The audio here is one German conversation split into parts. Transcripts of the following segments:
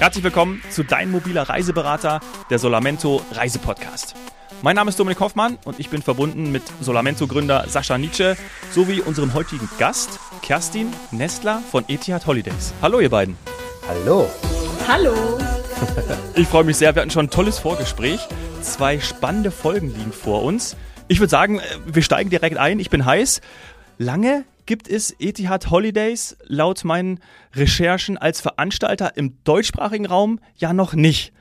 Herzlich willkommen zu Dein mobiler Reiseberater, der Solamento Reisepodcast. Mein Name ist Dominik Hoffmann und ich bin verbunden mit Solamento-Gründer Sascha Nietzsche sowie unserem heutigen Gast Kerstin Nestler von Etihad Holidays. Hallo ihr beiden. Hallo. Hallo. Ich freue mich sehr, wir hatten schon ein tolles Vorgespräch. Zwei spannende Folgen liegen vor uns. Ich würde sagen, wir steigen direkt ein. Ich bin heiß. Lange gibt es Etihad Holidays laut meinen Recherchen als Veranstalter im deutschsprachigen Raum ja noch nicht.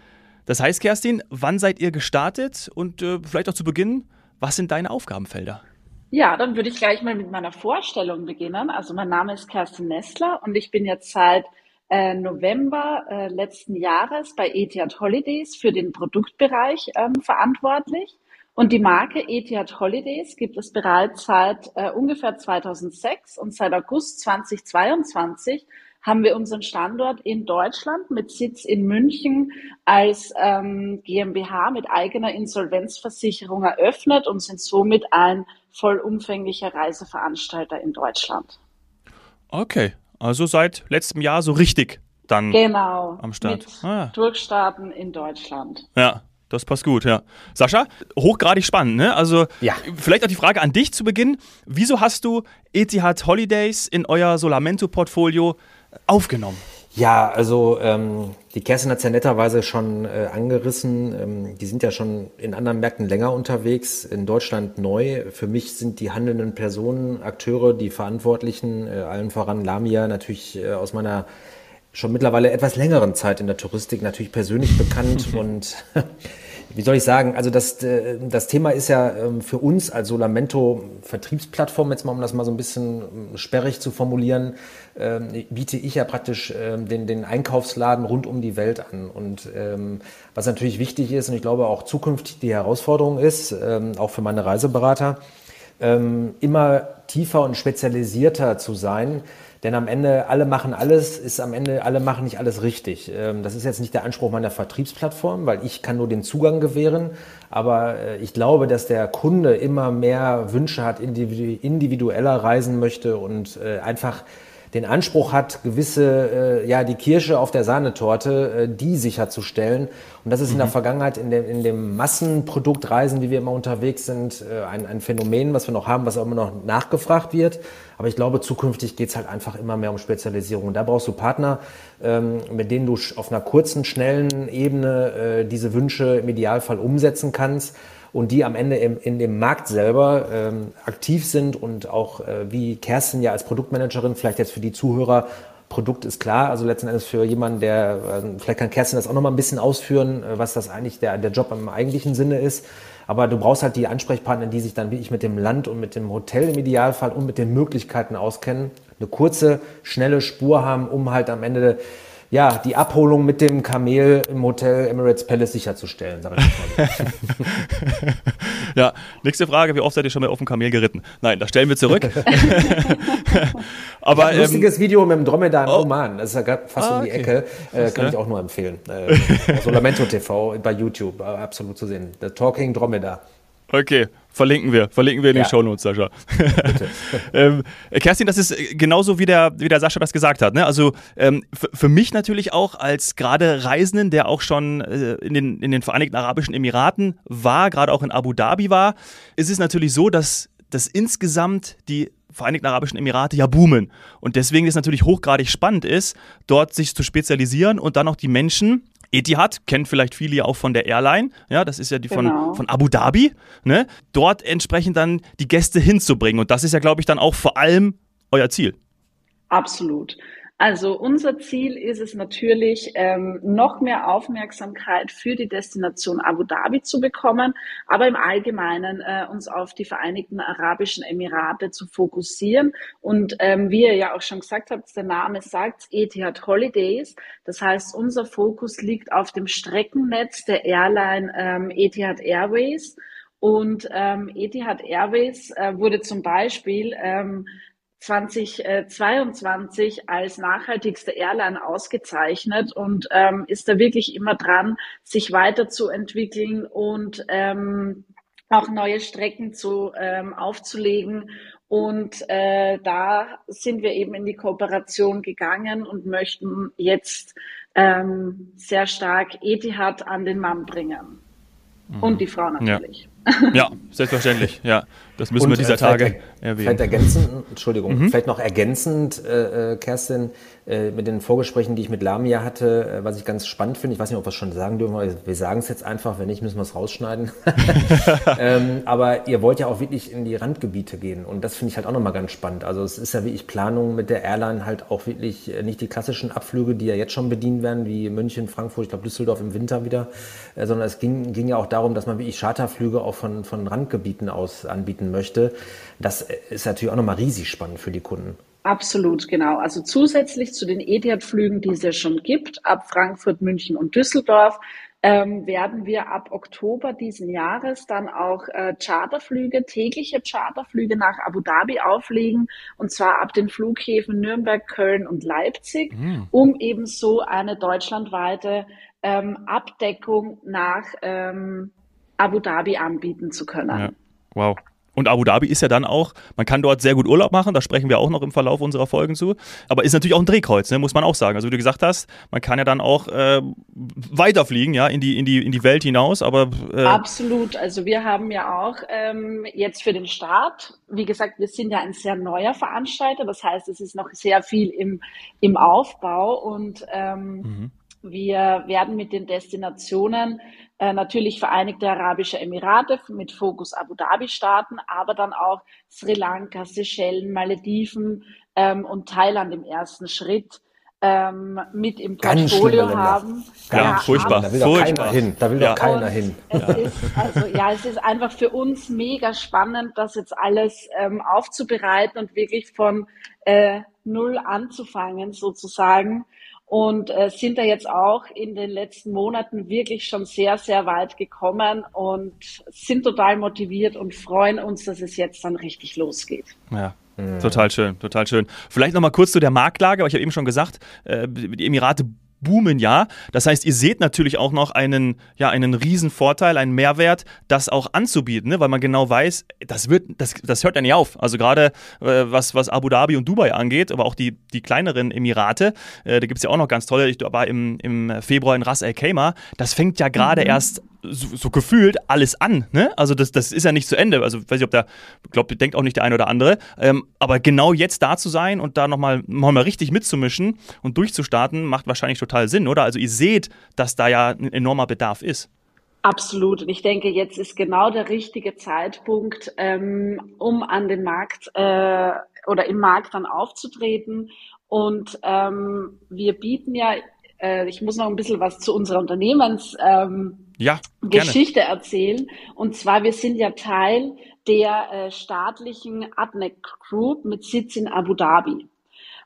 Das heißt, Kerstin, wann seid ihr gestartet und äh, vielleicht auch zu Beginn, was sind deine Aufgabenfelder? Ja, dann würde ich gleich mal mit meiner Vorstellung beginnen. Also mein Name ist Kerstin Nestler und ich bin jetzt seit äh, November äh, letzten Jahres bei Etihad Holidays für den Produktbereich ähm, verantwortlich. Und die Marke Etihad Holidays gibt es bereits seit äh, ungefähr 2006 und seit August 2022 haben wir unseren Standort in Deutschland mit Sitz in München als ähm, GmbH mit eigener Insolvenzversicherung eröffnet und sind somit ein vollumfänglicher Reiseveranstalter in Deutschland. Okay, also seit letztem Jahr so richtig dann genau, am Start. Mit ah. Durchstarten in Deutschland. Ja, das passt gut, ja. Sascha, hochgradig spannend, ne? Also ja. vielleicht auch die Frage an dich zu Beginn. Wieso hast du Etihad Holidays in euer Solamento-Portfolio aufgenommen? Ja, also ähm, die Kerstin hat es ja netterweise schon äh, angerissen. Ähm, die sind ja schon in anderen Märkten länger unterwegs, in Deutschland neu. Für mich sind die handelnden Personen, Akteure, die Verantwortlichen, äh, allen voran Lamia, natürlich äh, aus meiner schon mittlerweile etwas längeren Zeit in der Touristik natürlich persönlich bekannt und wie soll ich sagen, also das, äh, das Thema ist ja ähm, für uns als Solamento Vertriebsplattform, jetzt mal um das mal so ein bisschen ähm, sperrig zu formulieren, ähm, biete ich ja praktisch den, den Einkaufsladen rund um die Welt an. Und was natürlich wichtig ist und ich glaube auch zukünftig die Herausforderung ist, auch für meine Reiseberater, immer tiefer und spezialisierter zu sein, denn am Ende, alle machen alles, ist am Ende, alle machen nicht alles richtig. Ähm, das ist jetzt nicht der Anspruch meiner Vertriebsplattform, weil ich kann nur den Zugang gewähren. Aber äh, ich glaube, dass der Kunde immer mehr Wünsche hat, individueller reisen möchte und äh, einfach den Anspruch hat, gewisse, äh, ja, die Kirsche auf der Sahnetorte, äh, die sicherzustellen. Und das ist mhm. in der mhm. Vergangenheit in dem, in dem Massenproduktreisen, wie wir immer unterwegs sind, äh, ein, ein Phänomen, was wir noch haben, was auch immer noch nachgefragt wird. Aber ich glaube, zukünftig geht's halt einfach immer mehr um Spezialisierung. Und da brauchst du Partner, ähm, mit denen du auf einer kurzen, schnellen Ebene äh, diese Wünsche im Idealfall umsetzen kannst und die am Ende im, in dem Markt selber ähm, aktiv sind und auch äh, wie Kerstin ja als Produktmanagerin, vielleicht jetzt für die Zuhörer, Produkt ist klar, also letzten Endes für jemanden, der, äh, vielleicht kann Kerstin das auch nochmal ein bisschen ausführen, äh, was das eigentlich der, der Job im eigentlichen Sinne ist. Aber du brauchst halt die Ansprechpartner, die sich dann wirklich mit dem Land und mit dem Hotel im Idealfall und mit den Möglichkeiten auskennen, eine kurze, schnelle Spur haben, um halt am Ende ja, die Abholung mit dem Kamel im Hotel Emirates Palace sicherzustellen, sage ich mal. ja, nächste Frage, wie oft seid ihr schon mal auf dem Kamel geritten? Nein, das stellen wir zurück. Aber, ein lustiges ähm, Video mit dem Dromedar in oh. Oman, das ist ja fast ah, um die okay. Ecke, äh, kann ich auch nur empfehlen. Äh, Solamento TV bei YouTube, absolut zu sehen. The Talking Dromedar. Okay, verlinken wir. Verlinken wir in ja. den Shownotes, Sascha. ähm, Kerstin, das ist genauso wie der, wie der Sascha das gesagt hat. Ne? Also ähm, für mich natürlich auch als gerade Reisenden, der auch schon äh, in, den, in den Vereinigten Arabischen Emiraten war, gerade auch in Abu Dhabi war, ist es natürlich so, dass, dass insgesamt die Vereinigten Arabischen Emirate ja boomen. Und deswegen ist es natürlich hochgradig spannend ist, dort sich zu spezialisieren und dann auch die Menschen Etihad kennt vielleicht viele ja auch von der Airline, ja, das ist ja die von, genau. von Abu Dhabi, ne? Dort entsprechend dann die Gäste hinzubringen. Und das ist ja, glaube ich, dann auch vor allem euer Ziel. Absolut. Also unser Ziel ist es natürlich, ähm, noch mehr Aufmerksamkeit für die Destination Abu Dhabi zu bekommen, aber im Allgemeinen äh, uns auf die Vereinigten Arabischen Emirate zu fokussieren. Und ähm, wie ihr ja auch schon gesagt habt, der Name sagt Etihad Holidays. Das heißt, unser Fokus liegt auf dem Streckennetz der Airline ähm, Etihad Airways. Und ähm, Etihad Airways äh, wurde zum Beispiel ähm, 2022 als nachhaltigste Airline ausgezeichnet und ähm, ist da wirklich immer dran, sich weiterzuentwickeln und ähm, auch neue Strecken zu ähm, aufzulegen. Und äh, da sind wir eben in die Kooperation gegangen und möchten jetzt ähm, sehr stark Etihad an den Mann bringen. Mhm. Und die Frau natürlich. Ja. Ja, selbstverständlich. Ja, das müssen Und, wir dieser äh, Tage erwähnen. Vielleicht ergänzend, Entschuldigung, mhm. vielleicht noch ergänzend, äh, äh Kerstin, äh, mit den Vorgesprächen, die ich mit Lamia hatte, äh, was ich ganz spannend finde. Ich weiß nicht, ob wir es schon sagen dürfen, aber wir sagen es jetzt einfach. Wenn nicht, müssen wir es rausschneiden. ähm, aber ihr wollt ja auch wirklich in die Randgebiete gehen. Und das finde ich halt auch nochmal ganz spannend. Also es ist ja wirklich Planung mit der Airline halt auch wirklich äh, nicht die klassischen Abflüge, die ja jetzt schon bedient werden, wie München, Frankfurt, ich glaube Düsseldorf im Winter wieder, sondern es ging, ging ja auch darum, dass man wirklich Charterflüge auch von, von Randgebieten aus anbieten möchte. Das ist natürlich auch nochmal riesig spannend für die Kunden. Absolut, genau. Also zusätzlich zu den Etihad-Flügen, die es ja schon gibt, ab Frankfurt, München und Düsseldorf, ähm, werden wir ab Oktober diesen Jahres dann auch äh, Charterflüge, tägliche Charterflüge nach Abu Dhabi auflegen, und zwar ab den Flughäfen Nürnberg, Köln und Leipzig, mhm. um eben so eine deutschlandweite ähm, Abdeckung nach ähm, Abu Dhabi anbieten zu können. Ja. Wow. Und Abu Dhabi ist ja dann auch, man kann dort sehr gut Urlaub machen, da sprechen wir auch noch im Verlauf unserer Folgen zu. Aber ist natürlich auch ein Drehkreuz, ne, muss man auch sagen. Also wie du gesagt hast, man kann ja dann auch äh, weiterfliegen, ja, in die, in, die, in die Welt hinaus. Aber, äh Absolut. Also wir haben ja auch ähm, jetzt für den Start, wie gesagt, wir sind ja ein sehr neuer Veranstalter. Das heißt, es ist noch sehr viel im, im Aufbau und ähm, mhm. Wir werden mit den Destinationen äh, natürlich Vereinigte Arabische Emirate mit Fokus Abu Dhabi starten, aber dann auch Sri Lanka, Seychellen, Malediven ähm, und Thailand im ersten Schritt ähm, mit im Portfolio haben. Ja, ja furchtbar. Da will doch keiner hin. Da will ja. doch keiner hin. Es ja. Ist, also, ja, es ist einfach für uns mega spannend, das jetzt alles ähm, aufzubereiten und wirklich von äh, null anzufangen sozusagen und äh, sind da jetzt auch in den letzten Monaten wirklich schon sehr, sehr weit gekommen und sind total motiviert und freuen uns, dass es jetzt dann richtig losgeht. Ja. Total schön, total schön. Vielleicht nochmal kurz zu der Marktlage, aber ich habe eben schon gesagt, äh, die Emirate boomen ja. Das heißt, ihr seht natürlich auch noch einen, ja, einen riesen Vorteil, einen Mehrwert, das auch anzubieten, ne? weil man genau weiß, das wird, das, das hört ja nicht auf. Also gerade äh, was, was Abu Dhabi und Dubai angeht, aber auch die, die kleineren Emirate, äh, da gibt es ja auch noch ganz tolle, ich war im, im Februar in Ras Al Khaimah, das fängt ja gerade mhm. erst so, so, gefühlt alles an. Ne? Also das, das ist ja nicht zu Ende. Also weiß ich, ob der, glaube denkt auch nicht der eine oder andere. Ähm, aber genau jetzt da zu sein und da nochmal noch mal richtig mitzumischen und durchzustarten, macht wahrscheinlich total Sinn, oder? Also ihr seht, dass da ja ein enormer Bedarf ist. Absolut. Und ich denke, jetzt ist genau der richtige Zeitpunkt, ähm, um an den Markt äh, oder im Markt dann aufzutreten. Und ähm, wir bieten ja, äh, ich muss noch ein bisschen was zu unserer Unternehmens ähm, ja, Geschichte erzählen. Und zwar, wir sind ja Teil der äh, staatlichen Adnec Group mit Sitz in Abu Dhabi.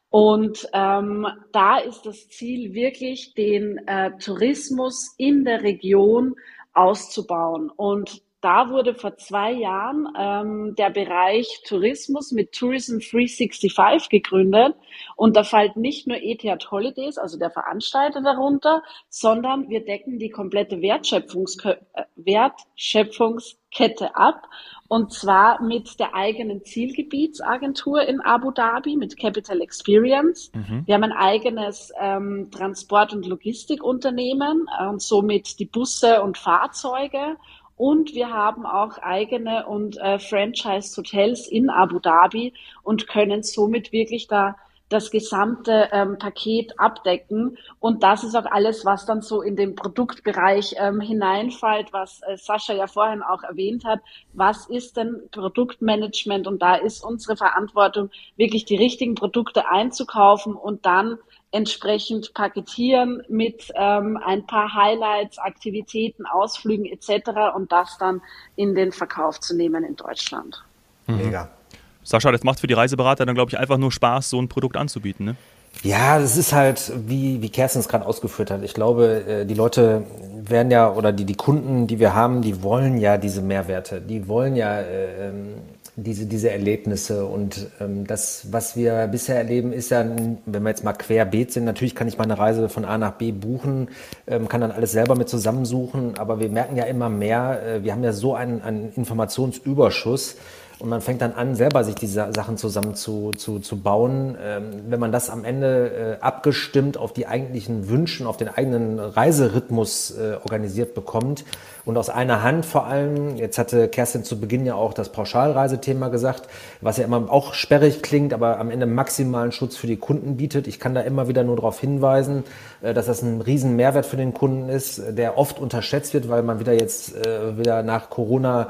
Und ähm, da ist das Ziel wirklich, den äh, Tourismus in der Region auszubauen. Und da wurde vor zwei Jahren ähm, der Bereich Tourismus mit Tourism 365 gegründet. Und da fällt nicht nur Etihad Holidays, also der Veranstalter darunter, sondern wir decken die komplette Wertschöpfungske äh, Wertschöpfungskette ab. Und zwar mit der eigenen Zielgebietsagentur in Abu Dhabi, mit Capital Experience. Mhm. Wir haben ein eigenes ähm, Transport- und Logistikunternehmen und somit die Busse und Fahrzeuge und wir haben auch eigene und äh, Franchise-Hotels in Abu Dhabi und können somit wirklich da das gesamte ähm, Paket abdecken. Und das ist auch alles, was dann so in den Produktbereich ähm, hineinfällt, was äh, Sascha ja vorhin auch erwähnt hat. Was ist denn Produktmanagement? Und da ist unsere Verantwortung, wirklich die richtigen Produkte einzukaufen und dann entsprechend paketieren mit ähm, ein paar Highlights, Aktivitäten, Ausflügen etc. und das dann in den Verkauf zu nehmen in Deutschland. Mhm. Mega. Sascha, das macht für die Reiseberater dann, glaube ich, einfach nur Spaß, so ein Produkt anzubieten, ne? Ja, das ist halt, wie, wie Kerstin es gerade ausgeführt hat. Ich glaube, äh, die Leute werden ja, oder die, die Kunden, die wir haben, die wollen ja diese Mehrwerte. Die wollen ja äh, ähm, diese, diese Erlebnisse. Und ähm, das, was wir bisher erleben, ist ja, wenn wir jetzt mal querbeet sind, natürlich kann ich meine Reise von A nach B buchen, ähm, kann dann alles selber mit zusammensuchen, aber wir merken ja immer mehr, äh, wir haben ja so einen, einen Informationsüberschuss. Und man fängt dann an, selber sich diese Sachen zusammen zu, zu, zu bauen. Ähm, wenn man das am Ende äh, abgestimmt auf die eigentlichen Wünschen, auf den eigenen Reiserhythmus äh, organisiert bekommt und aus einer Hand vor allem, jetzt hatte Kerstin zu Beginn ja auch das Pauschalreisethema gesagt, was ja immer auch sperrig klingt, aber am Ende maximalen Schutz für die Kunden bietet. Ich kann da immer wieder nur darauf hinweisen, äh, dass das ein riesen Mehrwert für den Kunden ist, der oft unterschätzt wird, weil man wieder jetzt äh, wieder nach Corona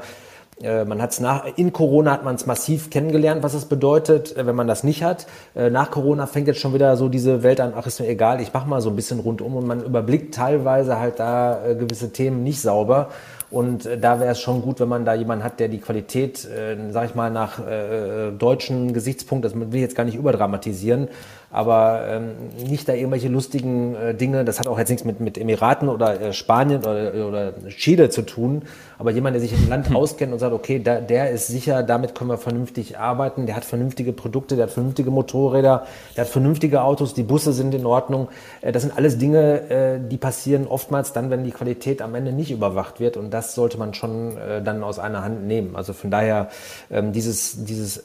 man hat es nach, in Corona hat man es massiv kennengelernt, was es bedeutet, äh, wenn man das nicht hat. Äh, nach Corona fängt jetzt schon wieder so diese Welt an, ach ist mir egal, ich mache mal so ein bisschen rundum und man überblickt teilweise halt da gewisse Themen nicht sauber. Und da wäre es schon gut, wenn man da jemanden hat, der die Qualität, äh, sag ich mal, nach äh, deutschen Gesichtspunkt, das will ich jetzt gar nicht überdramatisieren, aber ähm, nicht da irgendwelche lustigen äh, Dinge, das hat auch jetzt nichts mit, mit Emiraten oder äh, Spanien oder, oder Chile zu tun, aber jemand, der sich im Land hm. auskennt und sagt, okay, da, der ist sicher, damit können wir vernünftig arbeiten, der hat vernünftige Produkte, der hat vernünftige Motorräder, der hat vernünftige Autos, die Busse sind in Ordnung. Äh, das sind alles Dinge, äh, die passieren oftmals dann, wenn die Qualität am Ende nicht überwacht wird und das sollte man schon äh, dann aus einer Hand nehmen. Also von daher ähm, dieses, dieses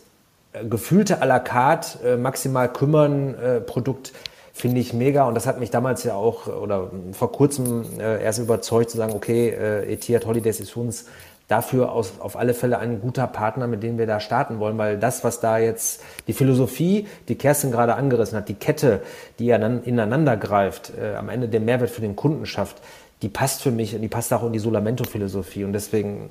gefühlte à la carte, äh, maximal kümmern äh, Produkt finde ich mega und das hat mich damals ja auch oder vor kurzem äh, erst überzeugt zu sagen, okay, äh, Etihad Holidays ist für uns dafür aus, auf alle Fälle ein guter Partner, mit dem wir da starten wollen, weil das, was da jetzt die Philosophie, die Kerstin gerade angerissen hat, die Kette, die ja dann ineinander greift, äh, am Ende den Mehrwert für den Kunden schafft, die passt für mich und die passt auch in die Solamento-Philosophie und deswegen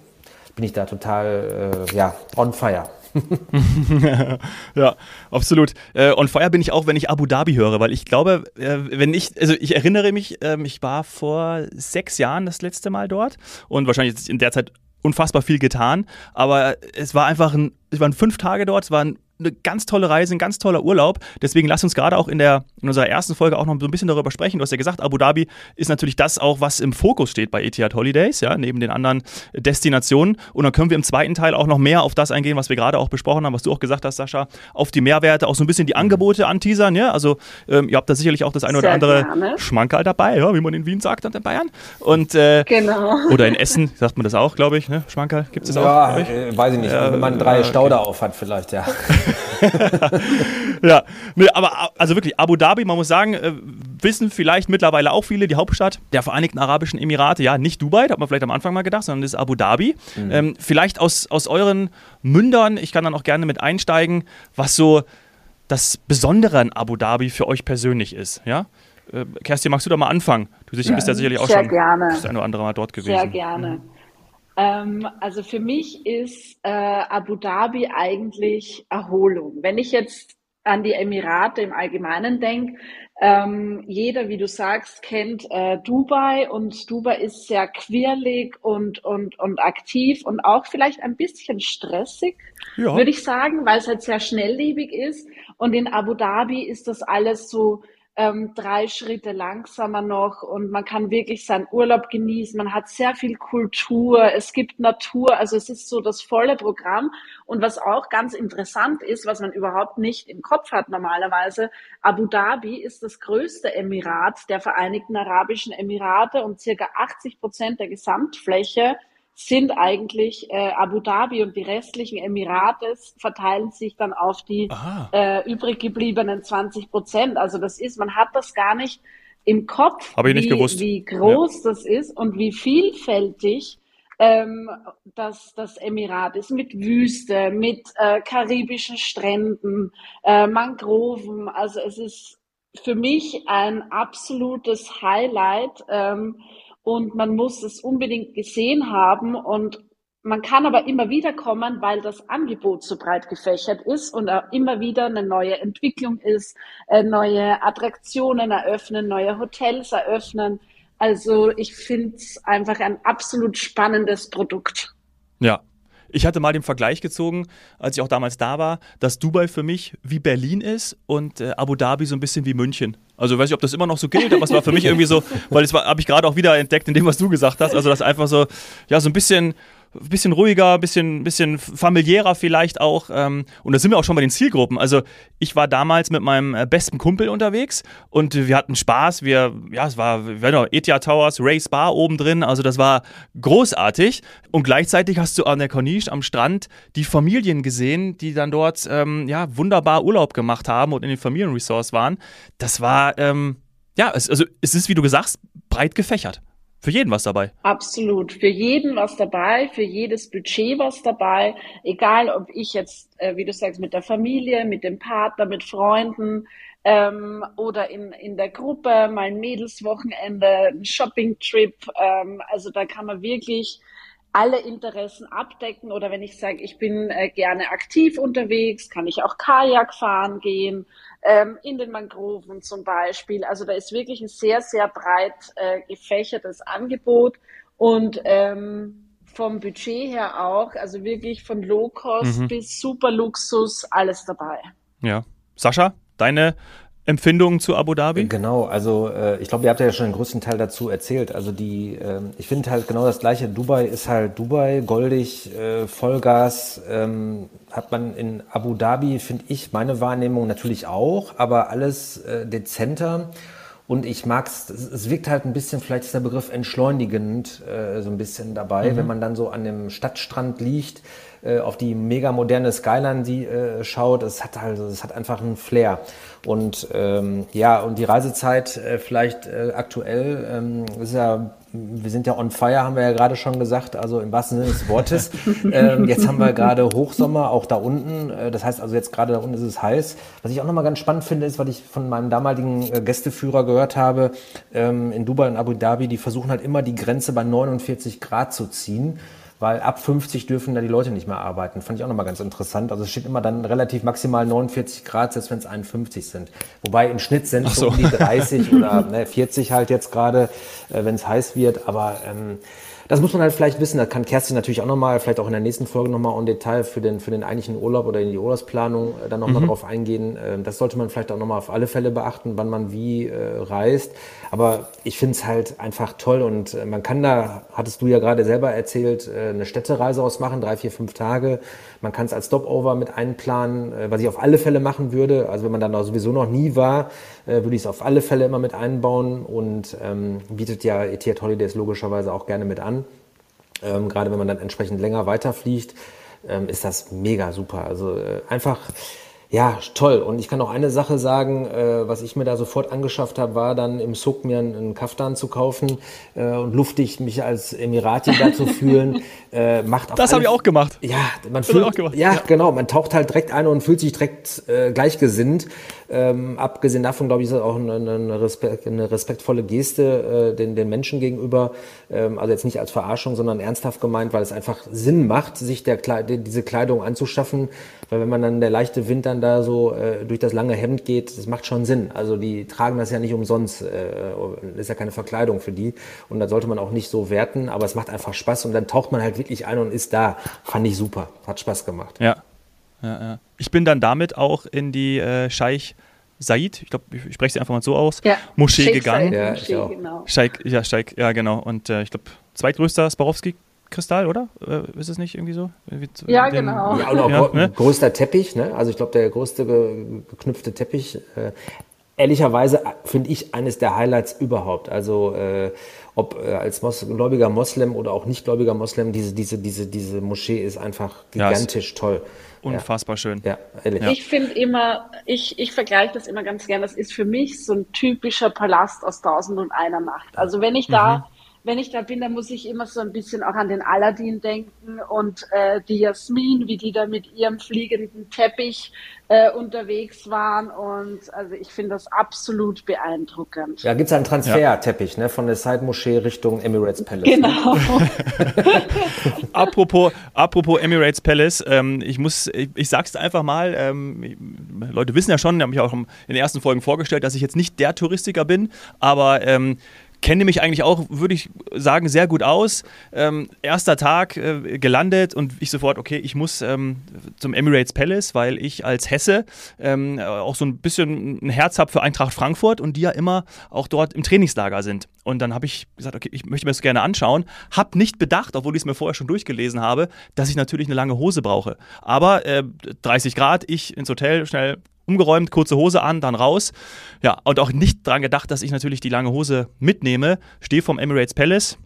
bin ich da total äh, ja, on fire. ja, absolut. Äh, on fire bin ich auch, wenn ich Abu Dhabi höre, weil ich glaube, äh, wenn ich, also ich erinnere mich, äh, ich war vor sechs Jahren das letzte Mal dort und wahrscheinlich ist in der Zeit unfassbar viel getan, aber es war einfach ein, es waren fünf Tage dort, es war ein eine ganz tolle Reise, ein ganz toller Urlaub. Deswegen lass uns gerade auch in, der, in unserer ersten Folge auch noch so ein bisschen darüber sprechen. Du hast ja gesagt, Abu Dhabi ist natürlich das auch, was im Fokus steht bei Etihad Holidays, ja, neben den anderen Destinationen. Und dann können wir im zweiten Teil auch noch mehr auf das eingehen, was wir gerade auch besprochen haben, was du auch gesagt hast, Sascha, auf die Mehrwerte, auch so ein bisschen die Angebote anteasern. Ja? Also ähm, ihr habt da sicherlich auch das eine oder andere gerne. Schmankerl dabei, ja, wie man in Wien sagt, in Bayern. Und, äh, genau. Oder in Essen sagt man das auch, glaube ich. Ne? Schmankerl gibt es ja, auch? Ja, äh, weiß ich nicht. Äh, wenn man drei äh, okay. Stauder auf hat vielleicht, ja. ja, aber also wirklich, Abu Dhabi, man muss sagen, äh, wissen vielleicht mittlerweile auch viele, die Hauptstadt der Vereinigten Arabischen Emirate, ja, nicht Dubai, da hat man vielleicht am Anfang mal gedacht, sondern das ist Abu Dhabi. Mhm. Ähm, vielleicht aus, aus euren Mündern, ich kann dann auch gerne mit einsteigen, was so das Besondere an Abu Dhabi für euch persönlich ist, ja? Äh, Kerstin, magst du da mal anfangen? Du bist ja, sicherlich auch schon gerne. das ein oder andere Mal dort gewesen. Sehr gerne. Mhm. Ähm, also für mich ist äh, Abu Dhabi eigentlich Erholung. Wenn ich jetzt an die Emirate im Allgemeinen denke, ähm, jeder, wie du sagst, kennt äh, Dubai und Dubai ist sehr quirlig und, und, und aktiv und auch vielleicht ein bisschen stressig, ja. würde ich sagen, weil es halt sehr schnelllebig ist. Und in Abu Dhabi ist das alles so ähm, drei Schritte langsamer noch und man kann wirklich seinen Urlaub genießen. Man hat sehr viel Kultur, es gibt Natur, also es ist so das volle Programm. Und was auch ganz interessant ist, was man überhaupt nicht im Kopf hat normalerweise, Abu Dhabi ist das größte Emirat der Vereinigten Arabischen Emirate und circa 80 Prozent der Gesamtfläche sind eigentlich äh, Abu Dhabi und die restlichen Emirate verteilen sich dann auf die äh, übrig gebliebenen 20 Prozent. Also das ist, man hat das gar nicht im Kopf, wie, wie, groß ja. das ist und wie vielfältig ähm, das, das Emirat ist mit Wüste, mit äh, karibischen Stränden, äh, Mangroven. Also es ist für mich ein absolutes Highlight. Ähm, und man muss es unbedingt gesehen haben und man kann aber immer wieder kommen, weil das Angebot so breit gefächert ist und immer wieder eine neue Entwicklung ist, äh, neue Attraktionen eröffnen, neue Hotels eröffnen. Also ich finde es einfach ein absolut spannendes Produkt. Ja, ich hatte mal den Vergleich gezogen, als ich auch damals da war, dass Dubai für mich wie Berlin ist und äh, Abu Dhabi so ein bisschen wie München. Also weiß ich, ob das immer noch so gilt, aber es war für mich irgendwie so, weil das habe ich gerade auch wieder entdeckt in dem, was du gesagt hast. Also das einfach so, ja, so ein bisschen bisschen ruhiger, bisschen, bisschen familiärer vielleicht auch. Ähm, und da sind wir auch schon bei den Zielgruppen. Also ich war damals mit meinem äh, besten Kumpel unterwegs und wir hatten Spaß. Wir, ja, es war, noch Etia Towers, Race Bar oben drin. Also das war großartig. Und gleichzeitig hast du an der Corniche am Strand die Familien gesehen, die dann dort ähm, ja wunderbar Urlaub gemacht haben und in den Familienresorts waren. Das war ähm, ja, es, also es ist, wie du gesagt breit gefächert. Für jeden was dabei. Absolut. Für jeden was dabei, für jedes Budget was dabei. Egal, ob ich jetzt, äh, wie du sagst, mit der Familie, mit dem Partner, mit Freunden ähm, oder in, in der Gruppe, mal ein Mädelswochenende, ein Shoppingtrip. Ähm, also da kann man wirklich alle Interessen abdecken. Oder wenn ich sage, ich bin äh, gerne aktiv unterwegs, kann ich auch Kajak fahren gehen ähm, in den Mangroven zum Beispiel. Also da ist wirklich ein sehr, sehr breit äh, gefächertes Angebot und ähm, vom Budget her auch, also wirklich von Low Cost mhm. bis Super Luxus, alles dabei. Ja. Sascha, deine Empfindungen zu Abu Dhabi? Genau, also äh, ich glaube, ihr habt ja schon den größten Teil dazu erzählt. Also die, äh, ich finde halt genau das gleiche. Dubai ist halt Dubai, goldig, äh, Vollgas. Ähm, hat man in Abu Dhabi, finde ich, meine Wahrnehmung natürlich auch, aber alles äh, dezenter. Und ich mag es, es wirkt halt ein bisschen, vielleicht ist der Begriff entschleunigend äh, so ein bisschen dabei, mhm. wenn man dann so an dem Stadtstrand liegt, äh, auf die mega moderne Skyline die äh, schaut. Es hat halt, es hat einfach einen Flair. Und ähm, ja, und die Reisezeit äh, vielleicht äh, aktuell ähm, ist ja wir sind ja on fire, haben wir ja gerade schon gesagt, also im wahrsten Sinne des Wortes. ähm, jetzt haben wir gerade Hochsommer, auch da unten. Äh, das heißt also jetzt gerade da unten ist es heiß. Was ich auch nochmal ganz spannend finde, ist, was ich von meinem damaligen äh, Gästeführer gehört habe, ähm, in Dubai und Abu Dhabi, die versuchen halt immer die Grenze bei 49 Grad zu ziehen weil ab 50 dürfen da die Leute nicht mehr arbeiten. Fand ich auch nochmal ganz interessant. Also es steht immer dann relativ maximal 49 Grad, selbst wenn es 51 sind. Wobei im Schnitt sind es so. um die 30 oder ne, 40 halt jetzt gerade, äh, wenn es heiß wird. Aber ähm, das muss man halt vielleicht wissen. Da kann Kerstin natürlich auch nochmal, vielleicht auch in der nächsten Folge nochmal en Detail für den, für den eigentlichen Urlaub oder in die Urlaubsplanung äh, dann nochmal mhm. drauf eingehen. Äh, das sollte man vielleicht auch nochmal auf alle Fälle beachten, wann man wie äh, reist. Aber ich finde es halt einfach toll und äh, man kann da, hattest du ja gerade selber erzählt, äh, eine Städtereise ausmachen, drei, vier, fünf Tage. Man kann es als Stopover mit einplanen, äh, was ich auf alle Fälle machen würde. Also wenn man dann da sowieso noch nie war, würde ich es auf alle Fälle immer mit einbauen und ähm, bietet ja Etihad Holidays logischerweise auch gerne mit an. Ähm, gerade wenn man dann entsprechend länger weiterfliegt, ähm, ist das mega super. Also äh, einfach ja, toll. Und ich kann auch eine Sache sagen, äh, was ich mir da sofort angeschafft habe, war dann im Suk mir einen, einen Kaftan zu kaufen äh, und luftig mich als Emirati da zu fühlen. Äh, macht das habe ich auch gemacht. Ja, man fühlt, auch gemacht. Ja, ja, genau. Man taucht halt direkt ein und fühlt sich direkt äh, gleichgesinnt. Ähm, abgesehen davon, glaube ich, ist das auch eine, eine, Respekt, eine respektvolle Geste äh, den, den Menschen gegenüber. Ähm, also jetzt nicht als Verarschung, sondern ernsthaft gemeint, weil es einfach Sinn macht, sich der Kleid diese Kleidung anzuschaffen. Weil wenn man dann der leichte Wind dann da so äh, durch das lange Hemd geht, das macht schon Sinn. Also die tragen das ja nicht umsonst, äh, ist ja keine Verkleidung für die. Und da sollte man auch nicht so werten, aber es macht einfach Spaß und dann taucht man halt wirklich ein und ist da. Fand ich super, hat Spaß gemacht. Ja, ja, ja. Ich bin dann damit auch in die äh, Scheich Said, ich glaube, ich spreche sie einfach mal so aus, ja. Moschee Sheikh gegangen. Ja, Moschee, genau. Scheich, ja, Scheich, ja, genau. Und äh, ich glaube, zweitgrößter Swarovski Kristall, oder? Äh, ist es nicht irgendwie so? Ja, den, genau. Ja, und auch ja, ne? größter Teppich, ne? Also ich glaube, der größte geknüpfte Teppich. Äh, ehrlicherweise finde ich eines der Highlights überhaupt. Also äh, ob äh, als Mos gläubiger Moslem oder auch nicht gläubiger Moslem, diese, diese, diese, diese Moschee ist einfach gigantisch ja, toll. Unfassbar ja. schön. Ja, ehrlich. Ich finde immer, ich, ich vergleiche das immer ganz gern, das ist für mich so ein typischer Palast aus Tausend und einer Nacht. Also wenn ich da mhm wenn ich da bin, dann muss ich immer so ein bisschen auch an den Aladdin denken und äh, die Jasmin, wie die da mit ihrem fliegenden Teppich äh, unterwegs waren. Und also ich finde das absolut beeindruckend. Ja, gibt es einen Transferteppich ja. ne, von der Side Moschee Richtung Emirates Palace. Ne? Genau. Ne? apropos, apropos Emirates Palace, ähm, ich muss, ich, ich sag's einfach mal, ähm, Leute wissen ja schon, ich habe mich auch in den ersten Folgen vorgestellt, dass ich jetzt nicht der Touristiker bin, aber ähm, kenne mich eigentlich auch, würde ich sagen, sehr gut aus. Ähm, erster Tag äh, gelandet und ich sofort, okay, ich muss ähm, zum Emirates Palace, weil ich als Hesse ähm, auch so ein bisschen ein Herz habe für Eintracht Frankfurt und die ja immer auch dort im Trainingslager sind. Und dann habe ich gesagt, okay, ich möchte mir das gerne anschauen. Habe nicht bedacht, obwohl ich es mir vorher schon durchgelesen habe, dass ich natürlich eine lange Hose brauche. Aber äh, 30 Grad, ich ins Hotel, schnell umgeräumt, kurze Hose an, dann raus. Ja, und auch nicht daran gedacht, dass ich natürlich die lange Hose mitnehme. Stehe vom Emirates Palace.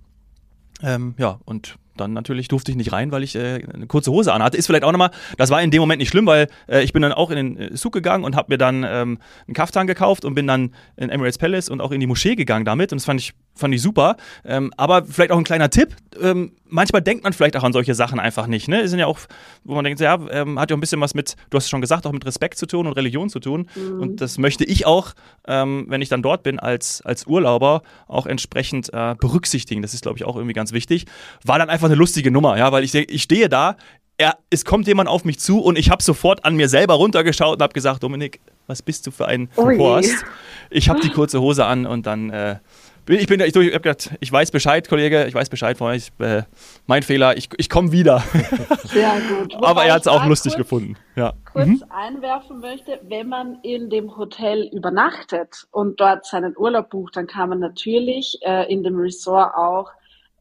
Ähm, ja, und dann natürlich durfte ich nicht rein, weil ich äh, eine kurze Hose anhatte. Ist vielleicht auch nochmal, das war in dem Moment nicht schlimm, weil äh, ich bin dann auch in den äh, Zug gegangen und habe mir dann ähm, einen Kaftan gekauft und bin dann in Emirates Palace und auch in die Moschee gegangen damit. Und das fand ich, fand ich super. Ähm, aber vielleicht auch ein kleiner Tipp. Ähm, manchmal denkt man vielleicht auch an solche Sachen einfach nicht. Ne? Es sind ja auch, wo man denkt, ja, ähm, hat ja auch ein bisschen was mit, du hast es schon gesagt, auch mit Respekt zu tun und Religion zu tun. Mhm. Und das möchte ich auch, ähm, wenn ich dann dort bin, als, als Urlauber auch entsprechend äh, berücksichtigen. Das ist, glaube ich, auch irgendwie ganz wichtig. War dann einfach eine lustige Nummer, ja, weil ich, ich stehe da, er, es kommt jemand auf mich zu und ich habe sofort an mir selber runtergeschaut und habe gesagt, Dominik, was bist du für ein. Horst? Ich habe die kurze Hose an und dann äh, ich bin ich, ich, gedacht, ich weiß Bescheid, Kollege, ich weiß Bescheid von euch. Äh, mein Fehler, ich, ich komme wieder. Sehr gut. Wobei Aber er hat es auch lustig kurz, gefunden. Ja. Kurz mhm. einwerfen möchte, wenn man in dem Hotel übernachtet und dort seinen Urlaub bucht, dann kann man natürlich äh, in dem Resort auch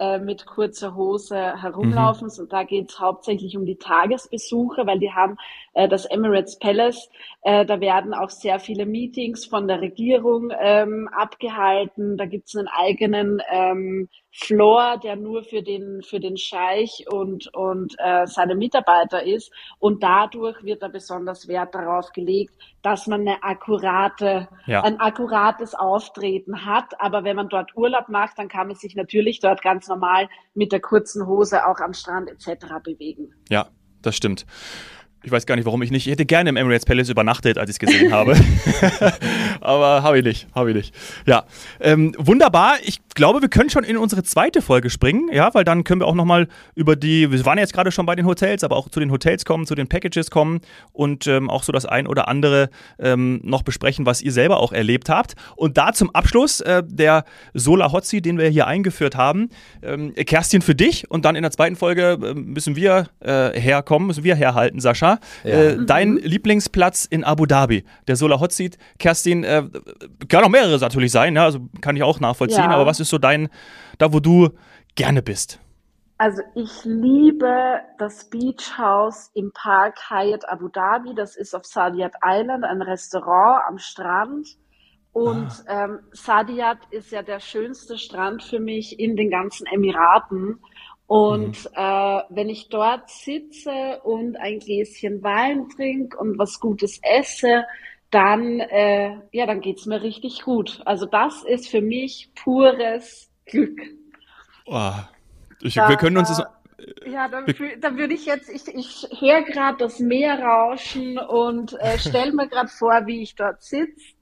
äh, mit kurzer Hose herumlaufen. Mhm. Und da geht es hauptsächlich um die Tagesbesuche, weil die haben äh, das Emirates Palace. Äh, da werden auch sehr viele Meetings von der Regierung ähm, abgehalten. Da gibt es einen eigenen ähm, Floor, der nur für den für den Scheich und und äh, seine Mitarbeiter ist. Und dadurch wird da besonders Wert darauf gelegt, dass man eine akkurate, ja. ein akkurates Auftreten hat. Aber wenn man dort Urlaub macht, dann kann man sich natürlich dort ganz normal mit der kurzen Hose auch am Strand etc. bewegen. Ja, das stimmt. Ich weiß gar nicht, warum ich nicht. Ich hätte gerne im Emirates Palace übernachtet, als ich es gesehen habe. Aber habe ich nicht, habe ich nicht. Ja, ähm, wunderbar. Ich glaube, wir können schon in unsere zweite Folge springen, ja, weil dann können wir auch nochmal über die, wir waren jetzt gerade schon bei den Hotels, aber auch zu den Hotels kommen, zu den Packages kommen und ähm, auch so das ein oder andere ähm, noch besprechen, was ihr selber auch erlebt habt. Und da zum Abschluss äh, der Solar Hotzi, den wir hier eingeführt haben. Ähm, Kerstin für dich und dann in der zweiten Folge äh, müssen wir äh, herkommen, müssen wir herhalten, Sascha. Ja. Äh, dein mhm. Lieblingsplatz in Abu Dhabi, der Solar Hot Seat. Kerstin, äh, kann auch mehrere natürlich sein, ja, also kann ich auch nachvollziehen, ja. aber was ist so dein, da wo du gerne bist? Also ich liebe das Beach House im Park Hyatt Abu Dhabi. Das ist auf Sadiyat Island, ein Restaurant am Strand. Und ah. ähm, Sadiyat ist ja der schönste Strand für mich in den ganzen Emiraten. Und mhm. äh, wenn ich dort sitze und ein Gläschen Wein trinke und was Gutes esse, dann, äh, ja, dann geht's mir richtig gut. Also das ist für mich pures Glück. Oh, ich, da, wir können uns das ja, dann, dann würde ich jetzt, ich, ich höre gerade das Meer rauschen und äh, stelle mir gerade vor, wie ich dort sitze.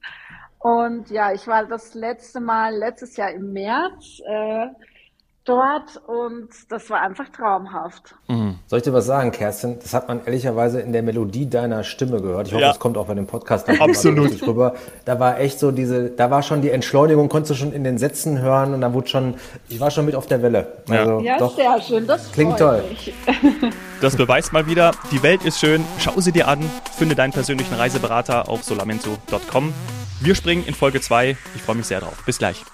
Und ja, ich war das letzte Mal letztes Jahr im März. Äh, dort und das war einfach traumhaft. Mhm. Soll ich dir was sagen, Kerstin? Das hat man ehrlicherweise in der Melodie deiner Stimme gehört. Ich hoffe, ja. das kommt auch bei dem Podcast absolut rüber. Da war echt so diese, da war schon die Entschleunigung, konntest du schon in den Sätzen hören und da wurde schon, ich war schon mit auf der Welle. Also, ja, doch, sehr schön. Das klingt toll. Das beweist mal wieder, die Welt ist schön. Schau sie dir an. Finde deinen persönlichen Reiseberater auf solamento.com. Wir springen in Folge 2. Ich freue mich sehr drauf. Bis gleich.